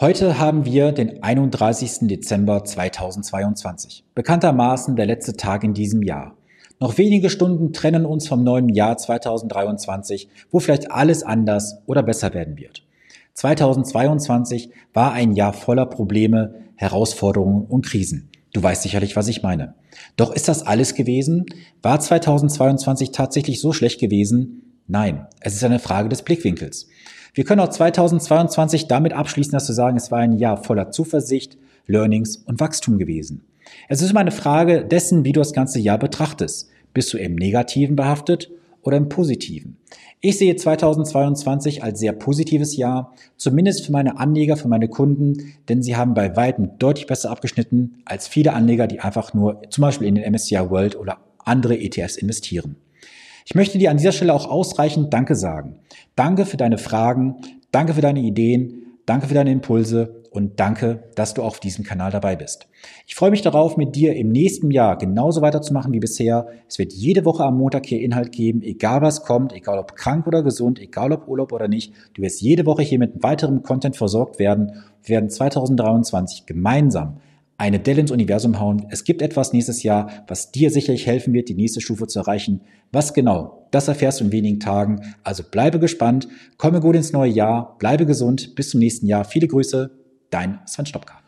Heute haben wir den 31. Dezember 2022. Bekanntermaßen der letzte Tag in diesem Jahr. Noch wenige Stunden trennen uns vom neuen Jahr 2023, wo vielleicht alles anders oder besser werden wird. 2022 war ein Jahr voller Probleme, Herausforderungen und Krisen. Du weißt sicherlich, was ich meine. Doch ist das alles gewesen? War 2022 tatsächlich so schlecht gewesen? Nein, es ist eine Frage des Blickwinkels. Wir können auch 2022 damit abschließen, dass wir sagen, es war ein Jahr voller Zuversicht, Learnings und Wachstum gewesen. Es ist immer eine Frage dessen, wie du das ganze Jahr betrachtest. Bist du im Negativen behaftet oder im Positiven? Ich sehe 2022 als sehr positives Jahr, zumindest für meine Anleger, für meine Kunden, denn sie haben bei weitem deutlich besser abgeschnitten als viele Anleger, die einfach nur zum Beispiel in den MSCI World oder andere ETFs investieren. Ich möchte dir an dieser Stelle auch ausreichend Danke sagen. Danke für deine Fragen, danke für deine Ideen, danke für deine Impulse und danke, dass du auf diesem Kanal dabei bist. Ich freue mich darauf, mit dir im nächsten Jahr genauso weiterzumachen wie bisher. Es wird jede Woche am Montag hier Inhalt geben, egal was kommt, egal ob krank oder gesund, egal ob Urlaub oder nicht. Du wirst jede Woche hier mit weiterem Content versorgt werden. Wir werden 2023 gemeinsam eine Delle ins Universum hauen. Es gibt etwas nächstes Jahr, was dir sicherlich helfen wird, die nächste Stufe zu erreichen. Was genau? Das erfährst du in wenigen Tagen. Also bleibe gespannt, komme gut ins neue Jahr, bleibe gesund. Bis zum nächsten Jahr. Viele Grüße, dein Sven Stopka.